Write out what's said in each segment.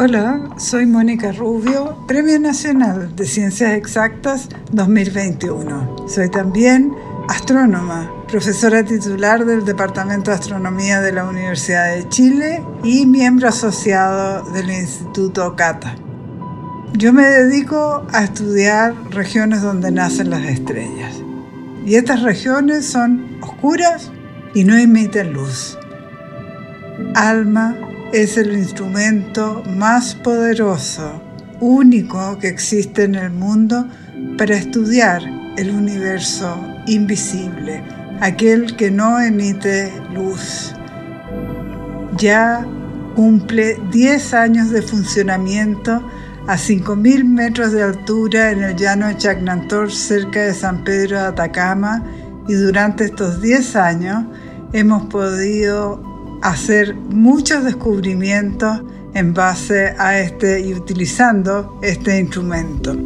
Hola, soy Mónica Rubio, Premio Nacional de Ciencias Exactas 2021. Soy también astrónoma, profesora titular del Departamento de Astronomía de la Universidad de Chile y miembro asociado del Instituto CATA. Yo me dedico a estudiar regiones donde nacen las estrellas. Y estas regiones son oscuras y no emiten luz. Alma es el instrumento más poderoso, único que existe en el mundo para estudiar el universo invisible, aquel que no emite luz. Ya cumple 10 años de funcionamiento a 5.000 metros de altura en el llano de Chacnantor cerca de San Pedro de Atacama y durante estos 10 años hemos podido hacer muchos descubrimientos en base a este y utilizando este instrumento.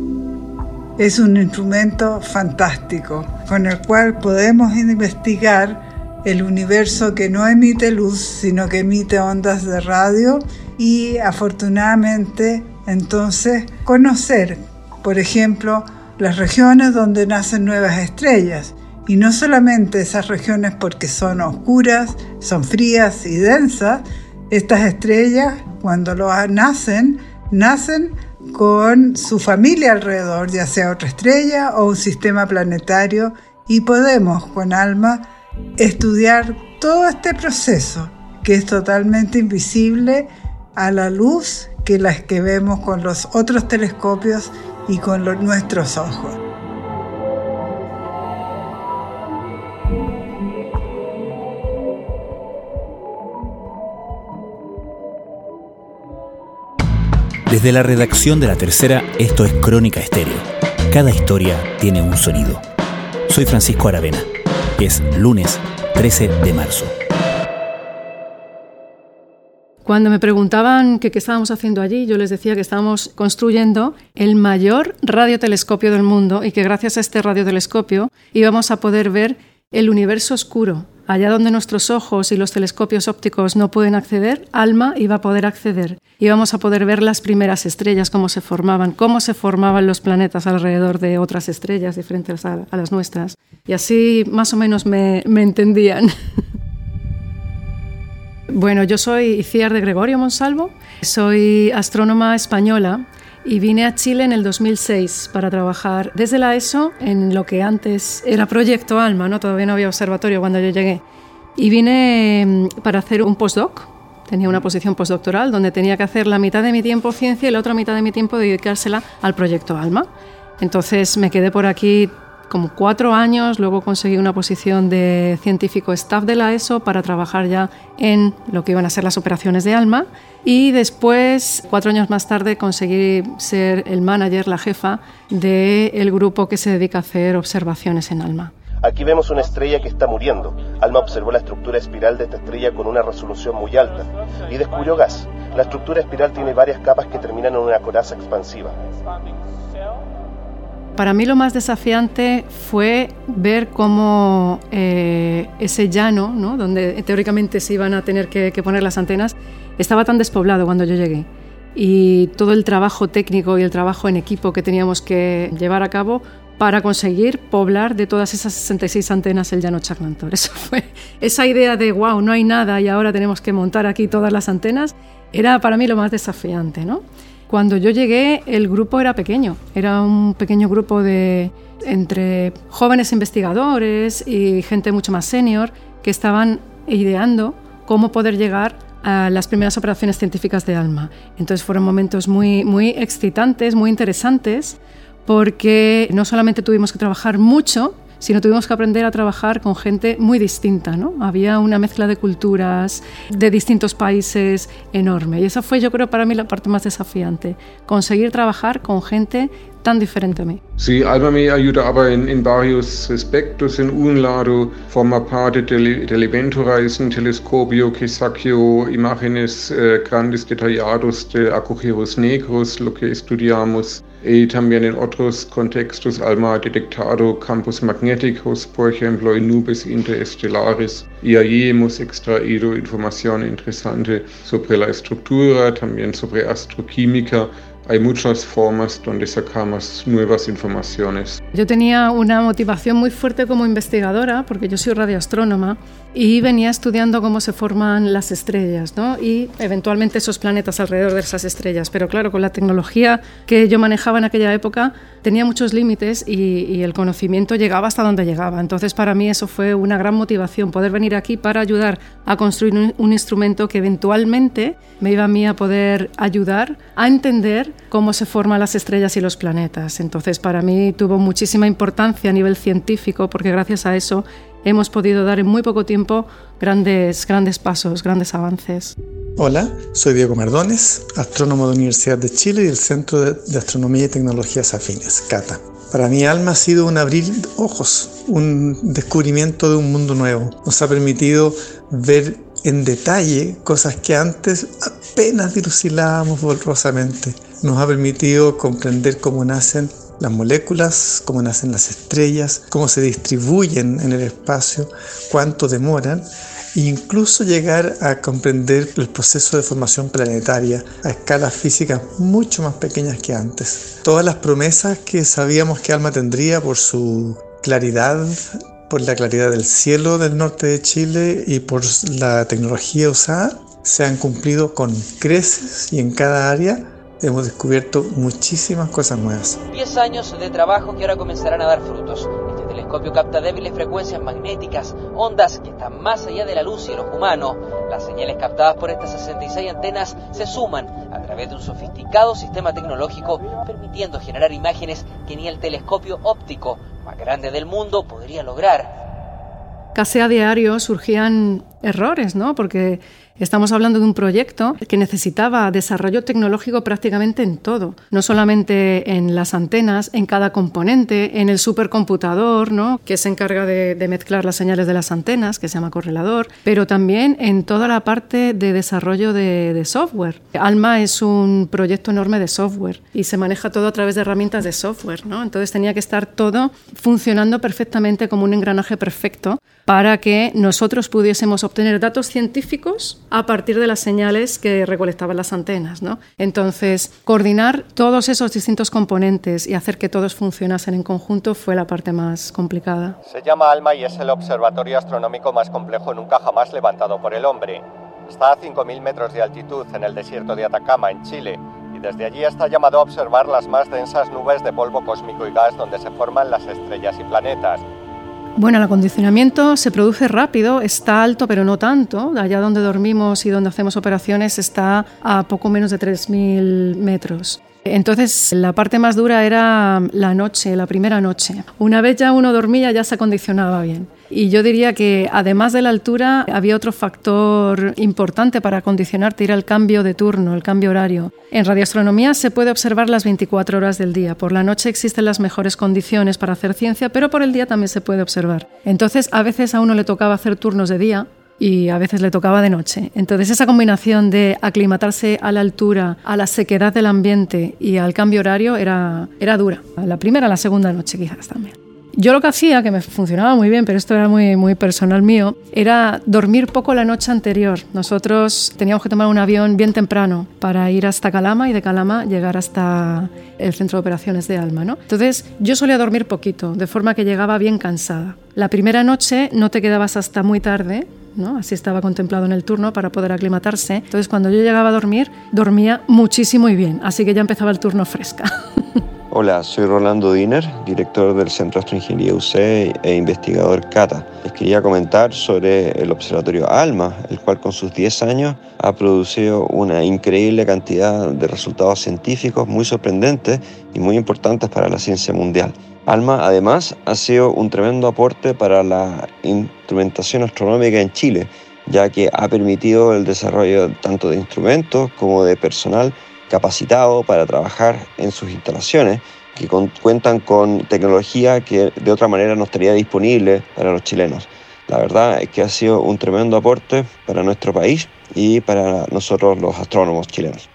Es un instrumento fantástico con el cual podemos investigar el universo que no emite luz, sino que emite ondas de radio y afortunadamente entonces conocer, por ejemplo, las regiones donde nacen nuevas estrellas. Y no solamente esas regiones porque son oscuras, son frías y densas, estas estrellas cuando lo nacen, nacen con su familia alrededor, ya sea otra estrella o un sistema planetario, y podemos con alma estudiar todo este proceso que es totalmente invisible a la luz que las que vemos con los otros telescopios y con nuestros ojos. Desde la redacción de La Tercera, esto es Crónica Estéreo. Cada historia tiene un sonido. Soy Francisco Aravena. Es lunes 13 de marzo. Cuando me preguntaban qué estábamos haciendo allí, yo les decía que estábamos construyendo el mayor radiotelescopio del mundo y que gracias a este radiotelescopio íbamos a poder ver el universo oscuro, allá donde nuestros ojos y los telescopios ópticos no pueden acceder, ALMA iba a poder acceder. Íbamos a poder ver las primeras estrellas, cómo se formaban, cómo se formaban los planetas alrededor de otras estrellas diferentes a, las nuestras. Y así más o menos me, me entendían. bueno, yo soy Iciar de Gregorio Monsalvo, soy astrónoma española y vine a Chile en el 2006 para trabajar desde la ESO en lo que antes era Proyecto Alma, ¿no? todavía no había observatorio cuando yo llegué. Y vine mm, para hacer un postdoc, tenía una posición postdoctoral donde tenía que hacer la mitad de mi tiempo ciencia y la otra mitad de mi tiempo dedicársela al Proyecto Alma. Entonces me quedé por aquí como cuatro años, luego conseguí una posición de científico staff de la ESO para trabajar ya en lo que iban a ser las operaciones de ALMA y después, cuatro años más tarde, conseguí ser el manager, la jefa del grupo que se dedica a hacer observaciones en ALMA. Aquí vemos una estrella que está muriendo. Alma observó la estructura espiral de esta estrella con una resolución muy alta y descubrió gas. La estructura espiral tiene varias capas que terminan en una coraza expansiva. Para mí lo más desafiante fue ver cómo eh, ese llano, ¿no? donde teóricamente se iban a tener que, poner las antenas, estaba tan despoblado cuando yo llegué. Y todo el trabajo técnico y el trabajo en equipo que teníamos que llevar a cabo para conseguir poblar de todas esas 66 antenas el llano Chaclantor. Eso fue esa idea de wow, no hay nada y ahora tenemos que montar aquí todas las antenas, era para mí lo más desafiante. Cuando yo llegué, el grupo era pequeño, era un pequeño grupo de entre jóvenes investigadores y gente mucho más senior que estaban ideando cómo poder llegar a las primeras operaciones científicas de ALMA. Entonces fueron momentos muy, muy excitantes, muy interesantes, porque no solamente tuvimos que trabajar mucho, sino tuvimos que aprender a trabajar con gente muy distinta. ¿no? Había una mezcla de culturas, de distintos países enorme. Y esa fue, yo creo, para mí la parte más desafiante, conseguir trabajar con gente tan diferente a mí. Sí, Alma me ayuda aber en, en varios aspectos. En un lado, forma parte del, del evento un telescopio que sacó imágenes eh, grandes detallados de agujeros negros, lo que estudiamos. Y también en otros contextos, Alma ha detectado campos magnéticos, por ejemplo, en nubes interestelares. Y allí hemos extraído información interesante sobre la estructura, también sobre astroquímica hay muchas formas donde sacamos nuevas informaciones. Yo tenía una motivación muy fuerte como investigadora, porque yo soy radioastrónoma, y venía estudiando cómo se forman las estrellas ¿no? y eventualmente esos planetas alrededor de esas estrellas. Pero claro, con la tecnología que yo manejaba en aquella época tenía muchos límites y, el conocimiento llegaba hasta donde llegaba. Entonces para mí eso fue una gran motivación, poder venir aquí para ayudar a construir un, un instrumento que eventualmente me iba a mí a poder ayudar a entender cómo se forman las estrellas y los planetas. Entonces para mí tuvo muchísima importancia a nivel científico porque gracias a eso hemos podido dar en muy poco tiempo grandes, grandes pasos, grandes avances. Hola, soy Diego Mardones, astrónomo de la Universidad de Chile y del Centro de Astronomía y Tecnologías Afines, CATA. Para mi alma ha sido un abrir ojos, un descubrimiento de un mundo nuevo. Nos ha permitido ver en detalle cosas que antes apenas dilucidábamos borrosamente. Nos ha permitido comprender cómo nacen las moléculas, cómo nacen las estrellas, cómo se distribuyen en el espacio, cuánto demoran e incluso llegar a comprender el proceso de formación planetaria a escalas físicas mucho más pequeñas que antes. Todas las promesas que sabíamos que Alma tendría por su claridad, por la claridad del cielo del norte de Chile y por la tecnología usada, se han cumplido con creces y en cada área hemos descubierto muchísimas cosas nuevas. 10 años de trabajo que ahora comenzarán a dar frutos. Este telescopio capta débiles frecuencias magnéticas, ondas que están más allá de la luz y el ojo humano. Las señales captadas por estas 66 antenas se suman a través de un sofisticado sistema tecnológico permitiendo generar imágenes que ni el telescopio óptico más grande del mundo podría lograr. Casi a diario surgían errores, ¿no? Porque Estamos hablando de un proyecto que necesitaba desarrollo tecnológico prácticamente en todo, no solamente en las antenas, en cada componente, en el supercomputador, ¿no? que se encarga de, mezclar las señales de las antenas, que se llama correlador, pero también en toda la parte de desarrollo de, de software. ALMA es un proyecto enorme de software y se maneja todo a través de herramientas de software, ¿no? entonces tenía que estar todo funcionando perfectamente como un engranaje perfecto para que nosotros pudiésemos obtener datos científicos a partir de las señales que recolectaban las antenas. ¿no? Entonces, coordinar todos esos distintos componentes y hacer que todos funcionasen en conjunto fue la parte más complicada. Se llama ALMA y es el observatorio astronómico más complejo nunca jamás levantado por el hombre. Está a 5.000 metros de altitud en el desierto de Atacama, en Chile, y desde allí está llamado a observar las más densas nubes de polvo cósmico y gas donde se forman las estrellas y planetas. Bueno, el acondicionamiento se produce rápido, está alto pero no tanto. Allá donde dormimos y donde hacemos operaciones está a poco menos de 3.000 metros. Entonces, la parte más dura era la noche, la primera noche. Una vez ya uno dormía, ya se acondicionaba bien. Y yo diría que además de la altura, había otro factor importante para acondicionarte, era el cambio de turno, el cambio horario. En radioastronomía se puede observar las 24 horas del día. Por la noche existen las mejores condiciones para hacer ciencia, pero por el día también se puede observar. Entonces, a veces a uno le tocaba hacer turnos de día y a veces le tocaba de noche. Entonces esa combinación de aclimatarse a la altura, a la sequedad del ambiente y al cambio horario era, era dura. La primera, la segunda noche quizás también. Yo lo que hacía, que me funcionaba muy bien, pero esto era muy, muy personal mío, era dormir poco la noche anterior. Nosotros teníamos que tomar un avión bien temprano para ir hasta Calama y de Calama llegar hasta el centro de operaciones de Alma. ¿no? Entonces yo solía dormir poquito, de forma que llegaba bien cansada. La primera noche no te quedabas hasta muy tarde, ¿no? Así estaba contemplado en el turno para poder aclimatarse. Entonces, cuando yo llegaba a dormir, dormía muchísimo y bien, así que ya empezaba el turno fresca. Hola, soy Rolando Diner, director del Centro de Astroingeniería UC e investigador CATA. Les quería comentar sobre el observatorio ALMA, el cual con sus 10 años ha producido una increíble cantidad de resultados científicos muy sorprendentes y muy importantes para la ciencia mundial. ALMA además ha sido un tremendo aporte para la instrumentación astronómica en Chile, ya que ha permitido el desarrollo tanto de instrumentos como de personal capacitado para trabajar en sus instalaciones que cuentan con tecnología que de otra manera no estaría disponible para los chilenos. La verdad es que ha sido un tremendo aporte para nuestro país y para nosotros los astrónomos chilenos.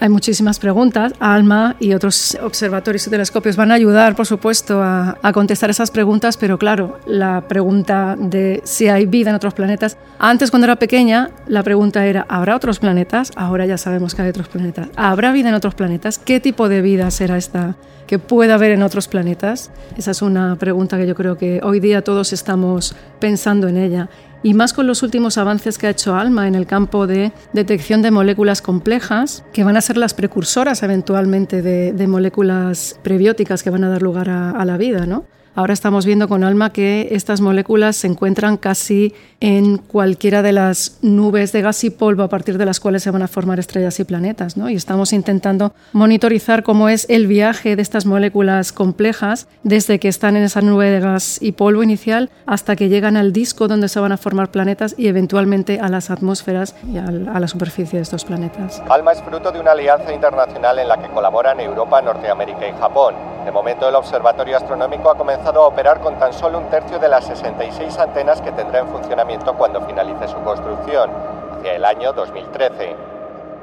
Hay muchísimas preguntas. ALMA y otros observatorios y telescopios van a ayudar, por supuesto, a, contestar esas preguntas, pero claro, la pregunta de si hay vida en otros planetas. Antes, cuando era pequeña, la pregunta era, ¿habrá otros planetas? Ahora ya sabemos que hay otros planetas. ¿Habrá vida en otros planetas? ¿Qué tipo de vida será esta que pueda haber en otros planetas? Esa es una pregunta que yo creo que hoy día todos estamos pensando en ella y más con los últimos avances que ha hecho ALMA en el campo de detección de moléculas complejas, que van a ser las precursoras eventualmente de, moléculas prebióticas que van a dar lugar a, a la vida, ¿no? Ahora estamos viendo con ALMA que estas moléculas se encuentran casi en cualquiera de las nubes de gas y polvo a partir de las cuales se van a formar estrellas y planetas. ¿no? Y estamos intentando monitorizar cómo es el viaje de estas moléculas complejas desde que están en esa nube de gas y polvo inicial hasta que llegan al disco donde se van a formar planetas y eventualmente a las atmósferas y a la superficie de estos planetas. ALMA es fruto de una alianza internacional en la que colaboran Europa, Norteamérica y Japón. De momento el Observatorio Astronómico ha comenzado a operar con tan solo un tercio de las 66 antenas que tendrá en funcionamiento cuando finalice su construcción, hacia el año 2013.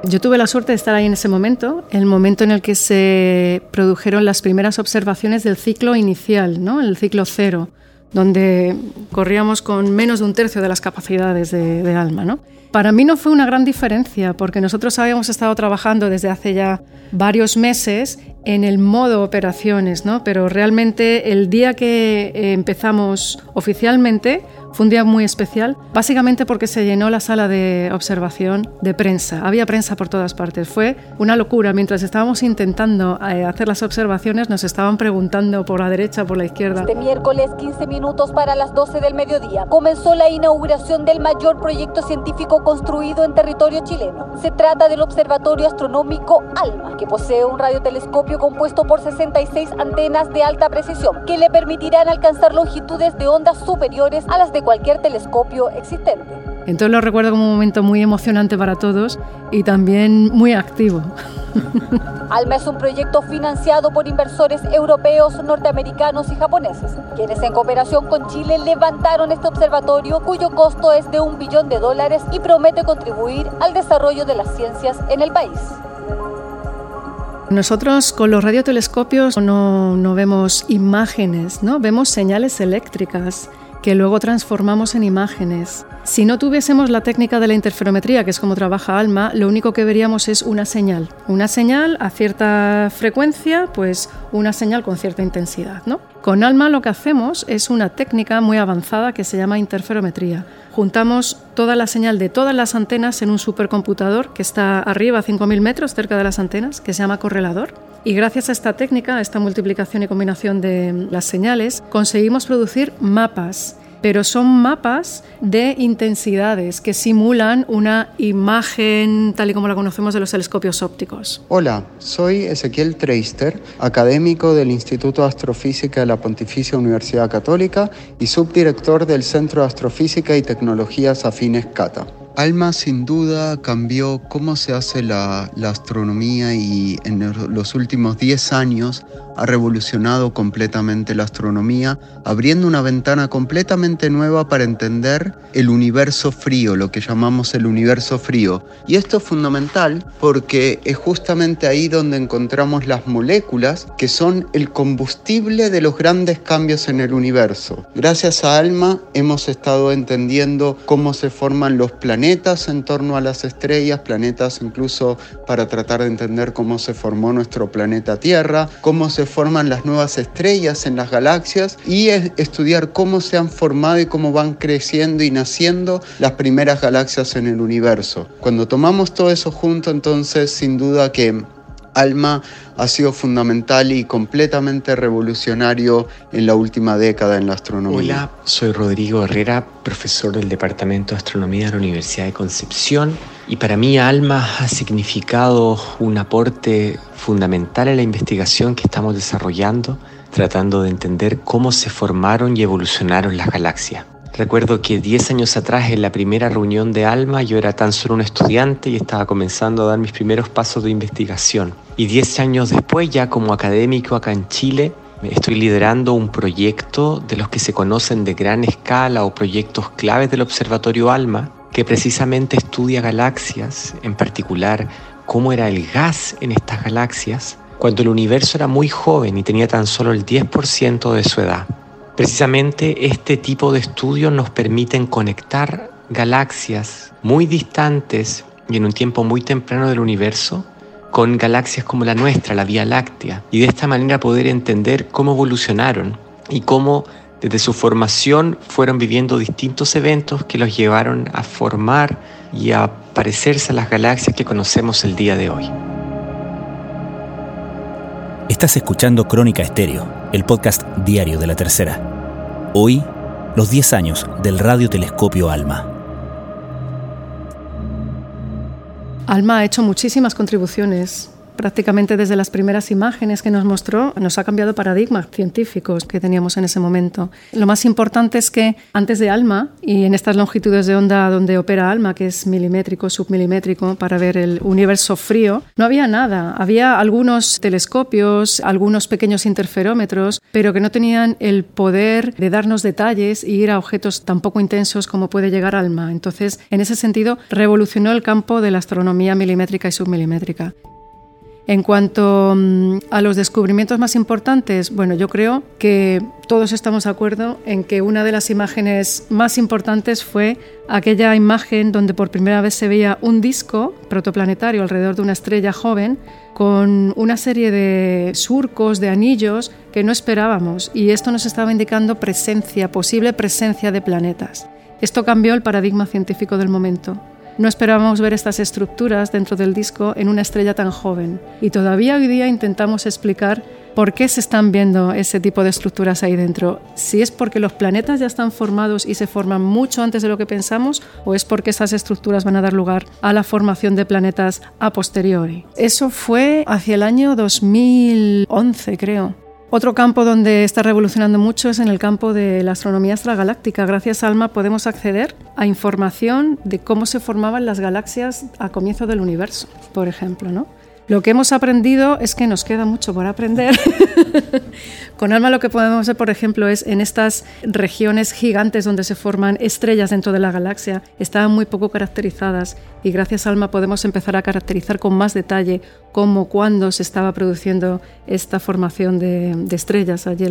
Yo tuve la suerte de estar ahí en ese momento, el momento en el que se produjeron las primeras observaciones del ciclo inicial, el ciclo cero, donde corríamos con menos de un tercio de las capacidades de, ALMA. ¿no? Para mí no fue una gran diferencia, porque nosotros habíamos estado trabajando desde hace ya varios meses en el modo operaciones, ¿no? pero realmente el día que empezamos oficialmente fue un día muy especial, básicamente porque se llenó la sala de observación de prensa. Había prensa por todas partes. Fue una locura. Mientras estábamos intentando eh, hacer las observaciones, nos estaban preguntando por la derecha, por la izquierda. Este miércoles, 15 minutos para las 12 del mediodía, comenzó la inauguración del mayor proyecto científico construido en territorio chileno. Se trata del Observatorio Astronómico ALMA, que posee un radiotelescopio compuesto por 66 antenas de alta precisión que le permitirán alcanzar longitudes de ondas superiores a las de cualquier telescopio existente. Entonces lo recuerdo como un momento muy emocionante para todos y también muy activo. ALMA es un proyecto financiado por inversores europeos, norteamericanos y japoneses, quienes en cooperación con Chile levantaron este observatorio cuyo costo es de un billón de dólares y promete contribuir al desarrollo de las ciencias en el país. Nosotros con los radiotelescopios no, no vemos imágenes, ¿no? vemos señales eléctricas que luego transformamos en imágenes. Si no tuviésemos la técnica de la interferometría, que es como trabaja ALMA, lo único que veríamos es una señal. Una señal a cierta frecuencia, pues una señal con cierta intensidad. ¿no? Con ALMA lo que hacemos es una técnica muy avanzada que se llama interferometría. Juntamos toda la señal de todas las antenas en un supercomputador que está arriba a 5.000 metros cerca de las antenas, que se llama correlador. Y gracias a esta técnica, a esta multiplicación y combinación de las señales, conseguimos producir mapas pero son mapas de intensidades que simulan una imagen tal y como la conocemos de los telescopios ópticos. Hola, soy Ezequiel Treister, académico del Instituto de Astrofísica de la Pontificia Universidad Católica y subdirector del Centro de Astrofísica y Tecnologías Afines CATA. Alma sin duda cambió cómo se hace la, astronomía y en los últimos 10 años ha revolucionado completamente la astronomía, abriendo una ventana completamente nueva para entender el universo frío, lo que llamamos el universo frío. Y esto es fundamental porque es justamente ahí donde encontramos las moléculas que son el combustible de los grandes cambios en el universo. Gracias a ALMA hemos estado entendiendo cómo se forman los planetas en torno a las estrellas, planetas incluso para tratar de entender cómo se formó nuestro planeta Tierra, cómo se forman las nuevas estrellas en las galaxias y estudiar cómo se han formado y cómo van creciendo y naciendo las primeras galaxias en el universo. Cuando tomamos todo eso junto, entonces sin duda que ALMA ha sido fundamental y completamente revolucionario en la última década en la astronomía. Hola, soy Rodrigo Herrera, profesor del Departamento de Astronomía de la Universidad de Concepción y para mí ALMA ha significado un aporte fundamental en la investigación que estamos desarrollando, tratando de entender cómo se formaron y evolucionaron las galaxias. Recuerdo que 10 años atrás, en la primera reunión de ALMA, yo era tan solo un estudiante y estaba comenzando a dar mis primeros pasos de investigación. Y 10 años después, ya como académico acá en Chile, estoy liderando un proyecto de los que se conocen de gran escala o proyectos claves del Observatorio ALMA, que precisamente estudia galaxias, en particular cómo era el gas en estas galaxias, cuando el universo era muy joven y tenía tan solo el 10% de su edad. Precisamente este tipo de estudios nos permiten conectar galaxias muy distantes y en un tiempo muy temprano del universo con galaxias como la nuestra, la Vía Láctea, y de esta manera poder entender cómo evolucionaron y cómo desde su formación fueron viviendo distintos eventos que los llevaron a formar y a parecerse a las galaxias que conocemos el día de hoy. Estás escuchando Crónica Estéreo, el podcast diario de la Tercera. Hoy, los 10 años del radiotelescopio ALMA. ALMA ha hecho muchísimas contribuciones prácticamente desde las primeras imágenes que nos mostró, nos ha cambiado paradigmas científicos que teníamos en ese momento. Lo más importante es que antes de ALMA y en estas longitudes de onda donde opera ALMA, que es milimétrico, submilimétrico, para ver el universo frío, no había nada. Había algunos telescopios, algunos pequeños interferómetros, pero que no tenían el poder de darnos detalles y ir a objetos tan poco intensos como puede llegar ALMA. Entonces, en ese sentido, revolucionó el campo de la astronomía milimétrica y submilimétrica. En cuanto mm, a los descubrimientos más importantes, bueno, yo creo que todos estamos de acuerdo en que una de las imágenes más importantes fue aquella imagen donde por primera vez se veía un disco protoplanetario alrededor de una estrella joven con una serie de surcos, de anillos que no esperábamos y esto nos estaba indicando presencia, posible presencia de planetas. Esto cambió el paradigma científico del momento. No esperábamos ver estas estructuras dentro del disco en una estrella tan joven y todavía hoy día intentamos explicar por qué se están viendo ese tipo de estructuras ahí dentro. Si es porque los planetas ya están formados y se forman mucho antes de lo que pensamos o es porque esas estructuras van a dar lugar a la formación de planetas a posteriori. Eso fue hacia el año 2011, creo. Otro campo donde está revolucionando mucho es en el campo de la astronomía extragaláctica. Gracias a ALMA podemos acceder a información de cómo se formaban las galaxias a comienzo del universo, por ejemplo, ¿no? Lo que hemos aprendido es que nos queda mucho por aprender. Con ALMA lo que podemos ver, por ejemplo, es en estas regiones gigantes donde se forman estrellas dentro de la galaxia, estaban muy poco caracterizadas y gracias a ALMA podemos empezar a caracterizar con más detalle cómo, cuándo se estaba produciendo esta formación de, estrellas allí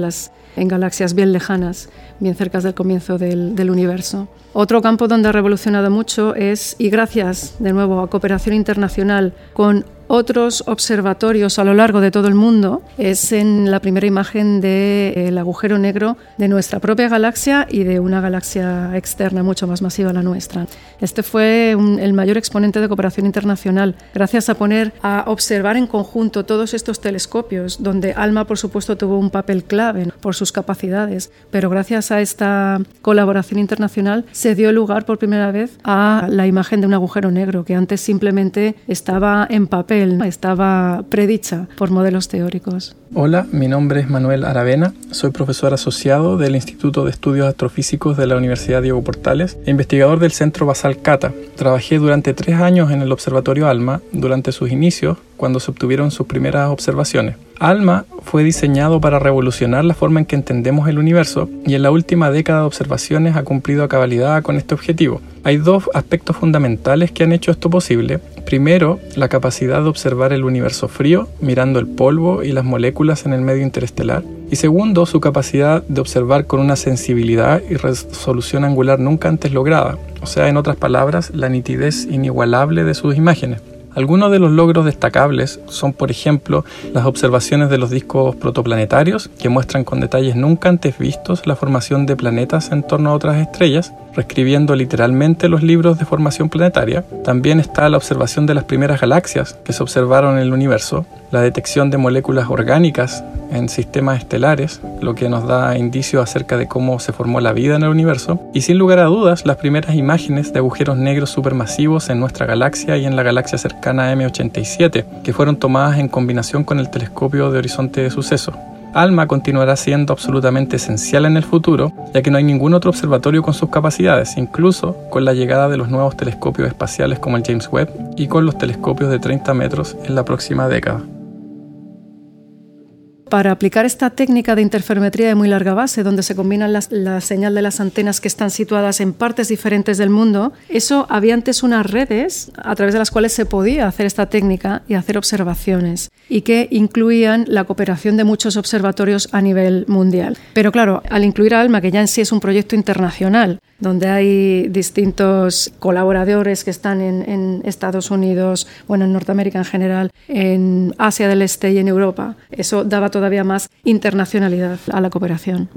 en galaxias bien lejanas, bien cerca del comienzo del, del universo. Otro campo donde ha revolucionado mucho es, y gracias de nuevo a cooperación internacional con otros observatorios a lo largo de todo el mundo es en la primera imagen del agujero negro de nuestra propia galaxia y de una galaxia externa mucho más masiva a la nuestra. Este fue el mayor exponente de cooperación internacional, gracias a poner a observar en conjunto todos estos telescopios, donde ALMA, por supuesto, tuvo un papel clave por sus capacidades, pero gracias a esta colaboración internacional se dio lugar por primera vez a la imagen de un agujero negro, que antes simplemente estaba en papel estaba predicha por modelos teóricos. Hola, mi nombre es Manuel Aravena, soy profesor asociado del Instituto de Estudios Astrofísicos de la Universidad Diego Portales e investigador del Centro Basal Cata. Trabajé durante tres años en el Observatorio ALMA durante sus inicios, cuando se obtuvieron sus primeras observaciones. ALMA fue diseñado para revolucionar la forma en que entendemos el universo y en la última década de observaciones ha cumplido a cabalidad con este objetivo. Hay dos aspectos fundamentales que han hecho esto posible. Primero, la capacidad de observar el universo frío, mirando el polvo y las moléculas en el medio interestelar. Y segundo, su capacidad de observar con una sensibilidad y resolución angular nunca antes lograda. O sea, en otras palabras, la nitidez inigualable de sus imágenes. Algunos de los logros destacables son, por ejemplo, las observaciones de los discos protoplanetarios, que muestran con detalles nunca antes vistos la formación de planetas en torno a otras estrellas, reescribiendo literalmente los libros de formación planetaria. También está la observación de las primeras galaxias que se observaron en el universo, la detección de moléculas orgánicas en sistemas estelares, lo que nos da indicios acerca de cómo se formó la vida en el universo, y sin lugar a dudas las primeras imágenes de agujeros negros supermasivos en nuestra galaxia y en la galaxia cercana a M87, que fueron tomadas en combinación con el telescopio de horizonte de suceso. ALMA continuará siendo absolutamente esencial en el futuro, ya que no hay ningún otro observatorio con sus capacidades, incluso con la llegada de los nuevos telescopios espaciales como el James Webb y con los telescopios de 30 metros en la próxima década. Para aplicar esta técnica de interferometría de muy larga base, donde se combinan la señal de las antenas que están situadas en partes diferentes del mundo, eso había antes unas redes a través de las cuales se podía hacer esta técnica y hacer observaciones, y que incluían la cooperación de muchos observatorios a nivel mundial. Pero claro, al incluir ALMA, que ya en sí es un proyecto internacional, donde hay distintos colaboradores que están en, Estados Unidos, bueno, en Norteamérica en general, en Asia del Este y en Europa. Eso daba todavía más internacionalidad a la cooperación.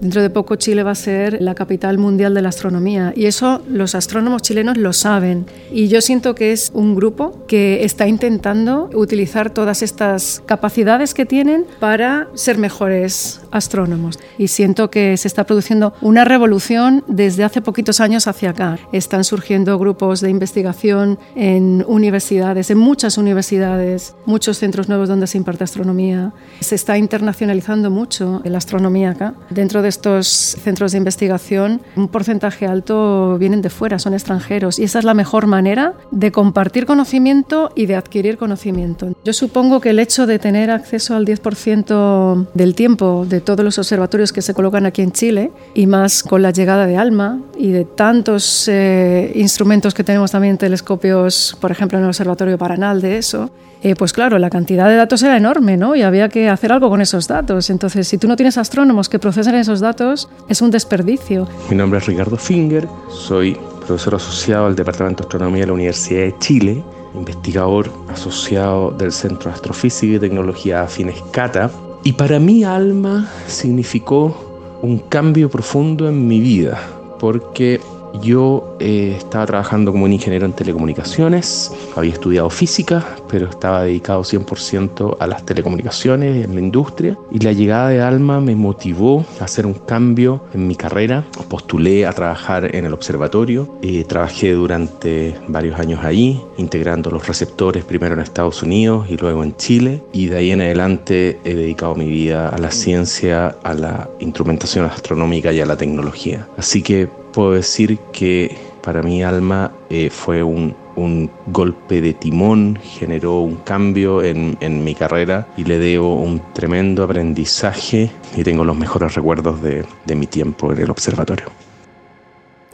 Dentro de poco Chile va a ser la capital mundial de la astronomía y eso los astrónomos chilenos lo saben. Y yo siento que es un grupo que está intentando utilizar todas estas capacidades que tienen para ser mejores astrónomos. Y siento que se está produciendo una revolución desde hace poquitos años hacia acá. Están surgiendo grupos de investigación en universidades, en muchas universidades, muchos centros nuevos donde se imparte astronomía. Se está internacionalizando mucho la astronomía acá. Dentro de estos centros de investigación, un porcentaje alto vienen de fuera, son extranjeros, y esa es la mejor manera de compartir conocimiento y de adquirir conocimiento. Yo supongo que el hecho de tener acceso al 10% del tiempo de todos los observatorios que se colocan aquí en Chile, y más con la llegada de ALMA y de tantos eh, instrumentos que tenemos también, telescopios, por ejemplo, en el Observatorio Paranal de eso, eh, pues claro, la cantidad de datos era enorme, ¿no? Y había que hacer algo con esos datos. Entonces, si tú no tienes astrónomos que procesen esos datos, es un desperdicio. Mi nombre es Ricardo Finger, soy profesor asociado al Departamento de Astronomía de la Universidad de Chile, investigador asociado del Centro de Astrofísica y Tecnología Afines Cata. Y para mí, Alma significó un cambio profundo en mi vida, porque yo eh, estaba trabajando como un ingeniero en telecomunicaciones, había estudiado física, pero estaba dedicado 100% a las telecomunicaciones, en la industria, y la llegada de Alma me motivó a hacer un cambio en mi carrera. Postulé a trabajar en el observatorio, trabajé durante varios años ahí, integrando los receptores primero en Estados Unidos y luego en Chile, y de ahí en adelante he dedicado mi vida a la ciencia, a la instrumentación astronómica y a la tecnología. Así que puedo decir que para mi alma eh, fue un, un, golpe de timón, generó un cambio en, en, mi carrera y le debo un tremendo aprendizaje y tengo los mejores recuerdos de, de mi tiempo en el observatorio.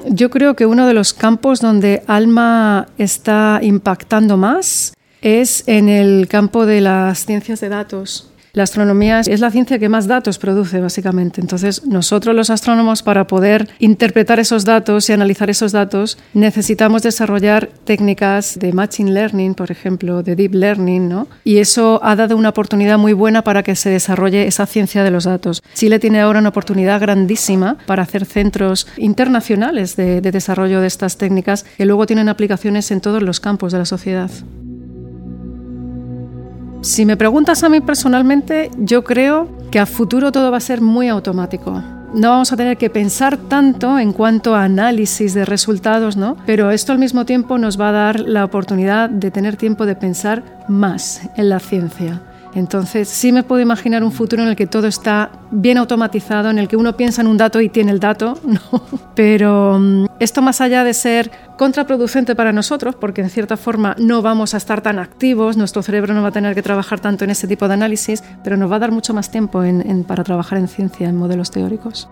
Yo creo que uno de los campos donde Alma está impactando más es en el campo de las ciencias de datos. La astronomía es la ciencia que más datos produce, básicamente. Entonces, nosotros los astrónomos, para poder interpretar esos datos y analizar esos datos, necesitamos desarrollar técnicas de Machine Learning, por ejemplo, de Deep Learning, ¿no? Y eso ha dado una oportunidad muy buena para que se desarrolle esa ciencia de los datos. Chile tiene ahora una oportunidad grandísima para hacer centros internacionales de, de desarrollo de estas técnicas que luego tienen aplicaciones en todos los campos de la sociedad. Si me preguntas a mí personalmente, yo creo que a futuro todo va a ser muy automático. No vamos a tener que pensar tanto en cuanto a análisis de resultados, ¿no? Pero esto al mismo tiempo nos va a dar la oportunidad de tener tiempo de pensar más en la ciencia. Entonces, sí me puedo imaginar un futuro en el que todo está bien automatizado, en el que uno piensa en un dato y tiene el dato. Pero um, esto más allá de ser contraproducente para nosotros, porque en cierta forma no vamos a estar tan activos, nuestro cerebro no va a tener que trabajar tanto en ese tipo de análisis, pero nos va a dar mucho más tiempo para trabajar en ciencia, en modelos teóricos.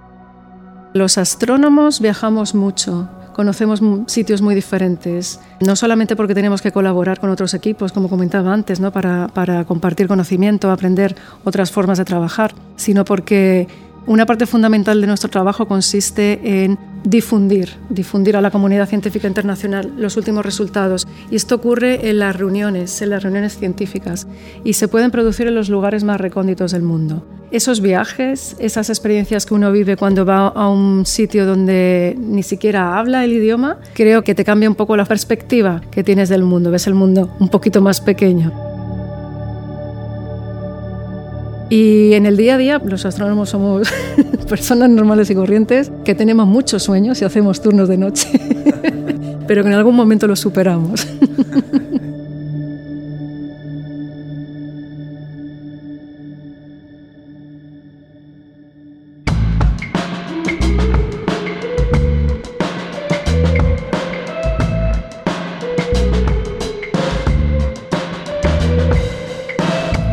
Los astrónomos viajamos mucho, conocemos sitios muy diferentes, no solamente porque tenemos que colaborar con otros equipos, como comentaba antes, ¿no? para, para compartir conocimiento, aprender otras formas de trabajar, sino porque una parte fundamental de nuestro trabajo consiste en difundir, difundir a la comunidad científica internacional los últimos resultados. Y esto ocurre en las reuniones, en las reuniones científicas, y se pueden producir en los lugares más recónditos del mundo. Esos viajes, esas experiencias que uno vive cuando va a un sitio donde ni siquiera habla el idioma, creo que te cambia un poco la perspectiva que tienes del mundo, ves el mundo un poquito más pequeño. Y en el día a día, los astrónomos somos personas normales y corrientes que tenemos muchos sueños y hacemos turnos de noche, pero que en algún momento los superamos.